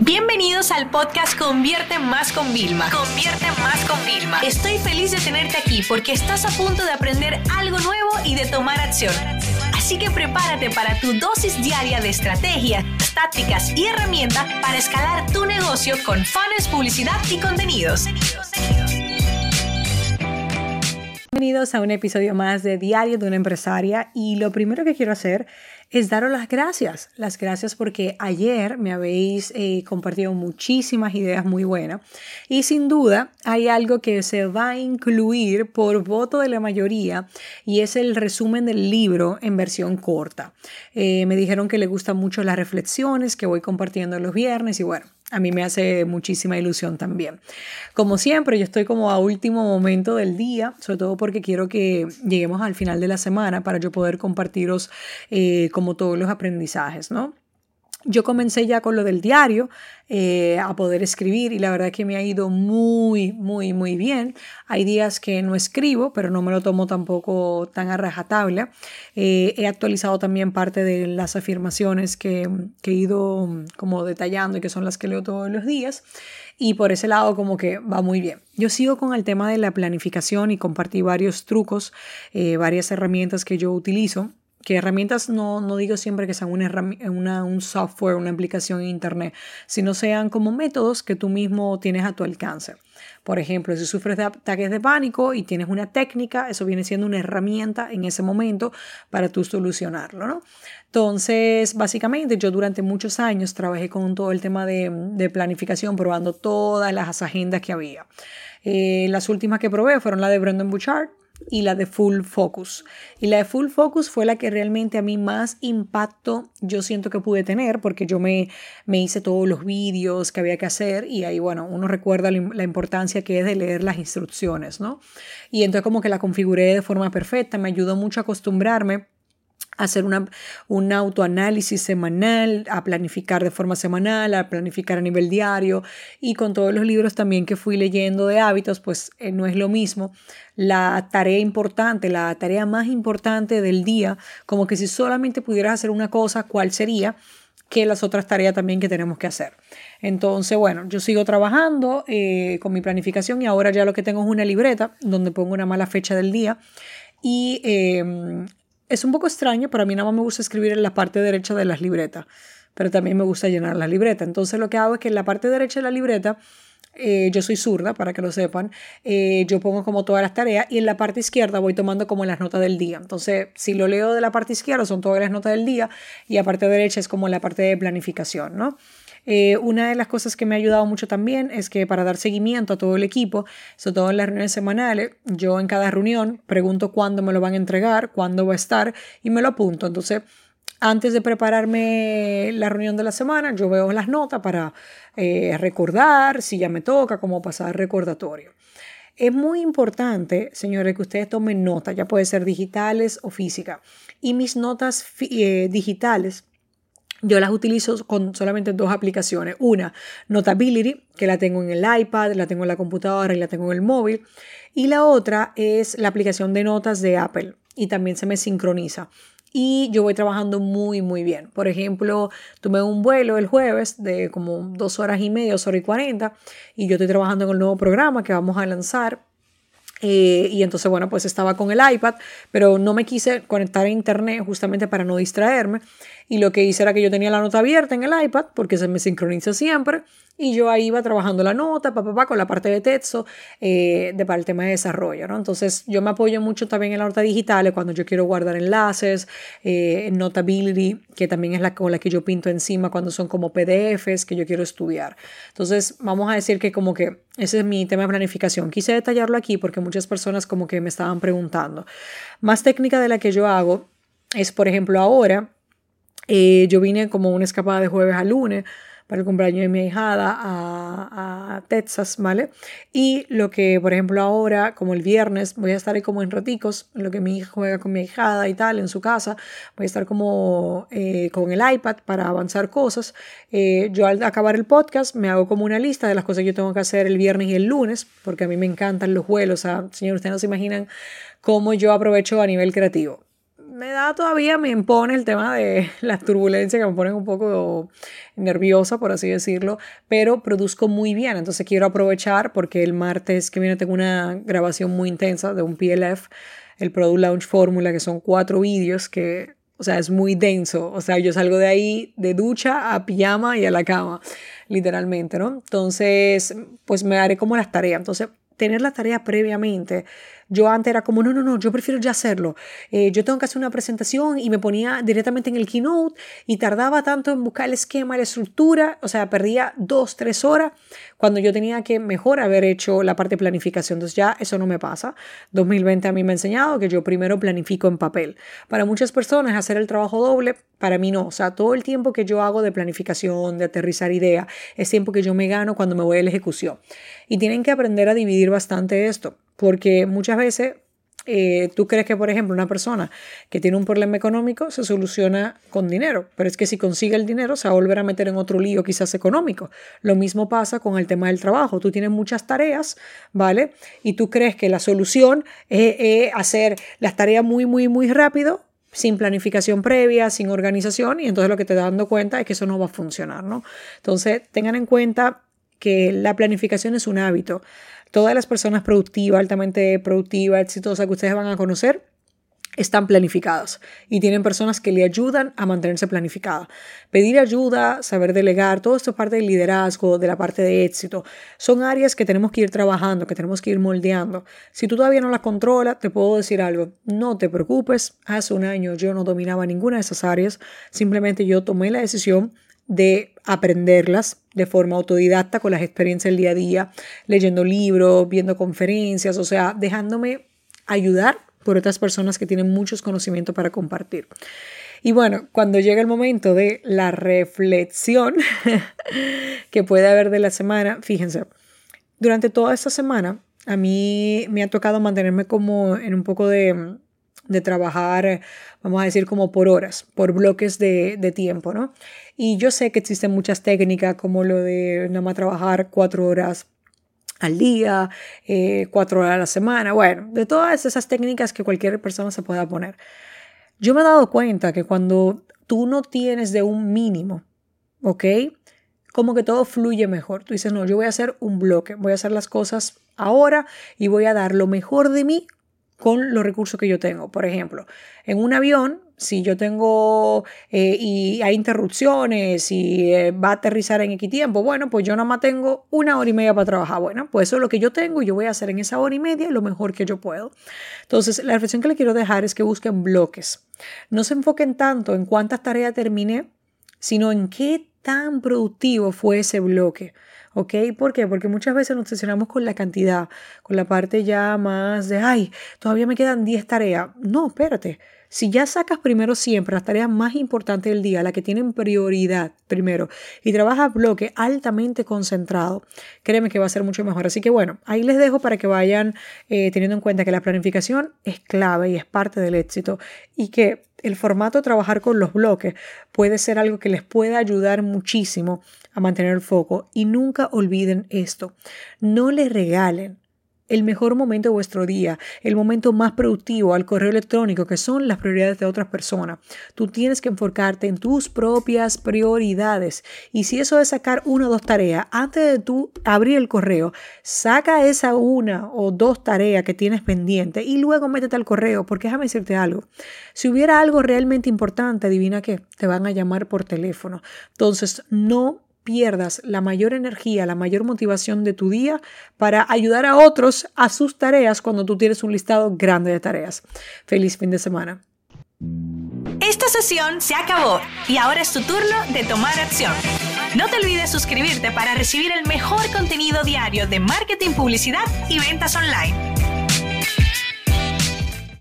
Bienvenidos al podcast Convierte Más con Vilma. Convierte Más con Vilma. Estoy feliz de tenerte aquí porque estás a punto de aprender algo nuevo y de tomar acción. Así que prepárate para tu dosis diaria de estrategias, tácticas y herramientas para escalar tu negocio con fans, publicidad y contenidos. Bienvenidos a un episodio más de Diario de una empresaria y lo primero que quiero hacer daros las gracias. Las gracias porque ayer me habéis eh, compartido muchísimas ideas muy buenas y sin duda hay algo que se va a incluir por voto de la mayoría y es el resumen del libro en versión corta. Eh, me dijeron que le gustan mucho las reflexiones que voy compartiendo los viernes y bueno, a mí me hace muchísima ilusión también. Como siempre, yo estoy como a último momento del día, sobre todo porque quiero que lleguemos al final de la semana para yo poder compartiros eh, como todos los aprendizajes, ¿no? Yo comencé ya con lo del diario, eh, a poder escribir y la verdad que me ha ido muy, muy, muy bien. Hay días que no escribo, pero no me lo tomo tampoco tan a rajatabla. Eh, he actualizado también parte de las afirmaciones que, que he ido como detallando y que son las que leo todos los días y por ese lado como que va muy bien. Yo sigo con el tema de la planificación y compartí varios trucos, eh, varias herramientas que yo utilizo que herramientas no, no digo siempre que sean una, una, un software, una aplicación en Internet, sino sean como métodos que tú mismo tienes a tu alcance. Por ejemplo, si sufres de ataques de pánico y tienes una técnica, eso viene siendo una herramienta en ese momento para tú solucionarlo, ¿no? Entonces, básicamente, yo durante muchos años trabajé con todo el tema de, de planificación, probando todas las agendas que había. Eh, las últimas que probé fueron la de Brendan Bouchard, y la de Full Focus. Y la de Full Focus fue la que realmente a mí más impacto yo siento que pude tener porque yo me, me hice todos los vídeos que había que hacer y ahí, bueno, uno recuerda la importancia que es de leer las instrucciones, ¿no? Y entonces como que la configuré de forma perfecta, me ayudó mucho a acostumbrarme hacer una, un autoanálisis semanal, a planificar de forma semanal, a planificar a nivel diario y con todos los libros también que fui leyendo de hábitos, pues eh, no es lo mismo. La tarea importante, la tarea más importante del día, como que si solamente pudieras hacer una cosa, ¿cuál sería? que las otras tareas también que tenemos que hacer. Entonces, bueno, yo sigo trabajando eh, con mi planificación y ahora ya lo que tengo es una libreta donde pongo una mala fecha del día y em, es un poco extraño, pero a mí nada más me gusta escribir en la parte derecha de las libretas, pero también me gusta llenar la libreta. Entonces lo que hago es que en la parte derecha de la libreta, eh, yo soy zurda, para que lo sepan, eh, yo pongo como todas las tareas y en la parte izquierda voy tomando como las notas del día. Entonces, si lo leo de la parte izquierda, son todas las notas del día y la parte derecha es como la parte de planificación, ¿no? Eh, una de las cosas que me ha ayudado mucho también es que para dar seguimiento a todo el equipo, sobre todo en las reuniones semanales, yo en cada reunión pregunto cuándo me lo van a entregar, cuándo va a estar y me lo apunto. Entonces, antes de prepararme la reunión de la semana, yo veo las notas para eh, recordar si ya me toca, cómo pasar recordatorio. Es muy importante, señores, que ustedes tomen notas, ya puede ser digitales o físicas. Y mis notas eh, digitales yo las utilizo con solamente dos aplicaciones. Una, Notability, que la tengo en el iPad, la tengo en la computadora y la tengo en el móvil. Y la otra es la aplicación de notas de Apple y también se me sincroniza. Y yo voy trabajando muy, muy bien. Por ejemplo, tuve un vuelo el jueves de como dos horas y media, dos horas y cuarenta, y yo estoy trabajando en el nuevo programa que vamos a lanzar eh, y entonces, bueno, pues estaba con el iPad, pero no me quise conectar a internet justamente para no distraerme. Y lo que hice era que yo tenía la nota abierta en el iPad, porque se me sincroniza siempre, y yo ahí iba trabajando la nota, papá, pa, con la parte de texto, eh, de, para el tema de desarrollo, ¿no? Entonces, yo me apoyo mucho también en la nota digital cuando yo quiero guardar enlaces, eh, Notability, que también es la con la que yo pinto encima cuando son como PDFs que yo quiero estudiar. Entonces, vamos a decir que como que ese es mi tema de planificación. Quise detallarlo aquí porque muchas personas como que me estaban preguntando. Más técnica de la que yo hago es, por ejemplo, ahora, eh, yo vine como una escapada de jueves a lunes para el cumpleaños de mi hijada a, Texas, ¿vale? Y lo que, por ejemplo, ahora, como el viernes, voy a estar ahí como en raticos, lo que mi hija juega con mi hijada y tal, en su casa, voy a estar como eh, con el iPad para avanzar cosas. Eh, yo al acabar el podcast me hago como una lista de las cosas que yo tengo que hacer el viernes y el lunes, porque a mí me encantan los vuelos, o señor, ustedes no se imaginan cómo yo aprovecho a nivel creativo me da todavía, me impone el tema de las turbulencias que me ponen un poco nerviosa, por así decirlo, pero produzco muy bien. Entonces quiero aprovechar porque el martes que viene tengo una grabación muy intensa de un PLF, el Product Launch Formula, que son cuatro vídeos que, o sea, es muy denso. O sea, yo salgo de ahí de ducha a pijama y a la cama, literalmente, ¿no? Entonces, pues me haré como las tareas. Entonces, tener las tareas previamente yo antes era como, no, no, no, yo prefiero ya hacerlo. Eh, yo tengo que hacer una presentación y me ponía directamente en el keynote y tardaba tanto en buscar el esquema, la estructura, o sea, perdía dos, tres horas cuando yo tenía que mejor haber hecho la parte de planificación. Entonces ya eso no me pasa. 2020 a mí me ha enseñado que yo primero planifico en papel. Para muchas personas hacer el trabajo doble, para mí no. O sea, todo el tiempo que yo hago de planificación, de aterrizar idea, es tiempo que yo me gano cuando me voy a la ejecución. Y tienen que aprender a dividir bastante esto. Porque muchas veces eh, tú crees que, por ejemplo, una persona que tiene un problema económico se soluciona con dinero, pero es que si consigue el dinero se va a volver a meter en otro lío quizás económico. Lo mismo pasa con el tema del trabajo. Tú tienes muchas tareas, ¿vale? Y tú crees que la solución es, hacer las tareas muy, muy, muy rápido sin planificación previa, sin organización, y entonces lo que te das dando cuenta es que eso no va a funcionar, ¿no? Entonces, tengan en cuenta que la planificación es un hábito. Todas las personas productivas, altamente productivas, exitosas que ustedes van a conocer, están planificadas y tienen personas que le ayudan a mantenerse planificada. Pedir ayuda, saber delegar, todo esto es parte del liderazgo, de la parte de éxito. Son áreas que tenemos que ir trabajando, que tenemos que ir moldeando. Si tú todavía no las controlas, te puedo decir algo, no te preocupes. Hace un año yo no dominaba ninguna de esas áreas, simplemente yo tomé la decisión de aprenderlas de forma autodidacta con las experiencias del día a día, leyendo libros, viendo conferencias, o sea, dejándome ayudar por otras personas que tienen muchos conocimientos para compartir. Y bueno, cuando llega el momento de la reflexión que puede haber de la semana, fíjense, durante toda esta semana a mí me ha tocado mantenerme como en un poco de, de trabajar, vamos a decir, como por horas, por bloques de, de tiempo, ¿no? Y yo sé que existen muchas técnicas como lo de nada más trabajar cuatro horas al día, eh, cuatro horas a la semana, bueno, de todas esas técnicas que cualquier persona se pueda poner. Yo me he dado cuenta que cuando tú no tienes de un mínimo, ¿ok? Como que todo fluye mejor. Tú dices, no, yo voy a hacer un bloque, voy a hacer las cosas ahora y voy a dar lo mejor de mí con los recursos que yo tengo. Por ejemplo, en un avión, si yo tengo eh, y hay interrupciones y eh, va a aterrizar en X tiempo, bueno, pues yo nada más tengo una hora y media para trabajar. Bueno, pues eso es lo que yo tengo y yo voy a hacer en esa hora y media lo mejor que yo puedo. Entonces, la reflexión que le quiero dejar es que busquen bloques. No se enfoquen tanto en cuántas tareas terminé, sino en qué tan productivo fue ese bloque. ¿Ok? ¿Por qué? Porque muchas veces nos obsesionamos con la cantidad, con la parte ya más de, ay, todavía me quedan 10 tareas. No, espérate. Si ya sacas primero siempre las tareas más importantes del día, las que tienen prioridad primero, y trabajas bloque altamente concentrado, créeme que va a ser mucho mejor. Así que bueno, ahí les dejo para que vayan eh, teniendo en cuenta que la planificación es clave y es parte del éxito y que el formato trabajar con los bloques puede ser algo que les pueda ayudar muchísimo a mantener el foco. Y nunca olviden esto, no le regalen el mejor momento de vuestro día, el momento más productivo al correo electrónico, que son las prioridades de otras personas. Tú tienes que enfocarte en tus propias prioridades. Y si eso es sacar una o dos tareas, antes de tú abrir el correo, saca esa una o dos tareas que tienes pendiente y luego métete al correo, porque déjame decirte algo. Si hubiera algo realmente importante, adivina qué, te van a llamar por teléfono. Entonces, no pierdas la mayor energía, la mayor motivación de tu día para ayudar a otros a sus tareas cuando tú tienes un listado grande de tareas. Feliz fin de semana. Esta sesión se acabó y ahora es tu turno de tomar acción. No te olvides suscribirte para recibir el mejor contenido diario de marketing, publicidad y ventas online.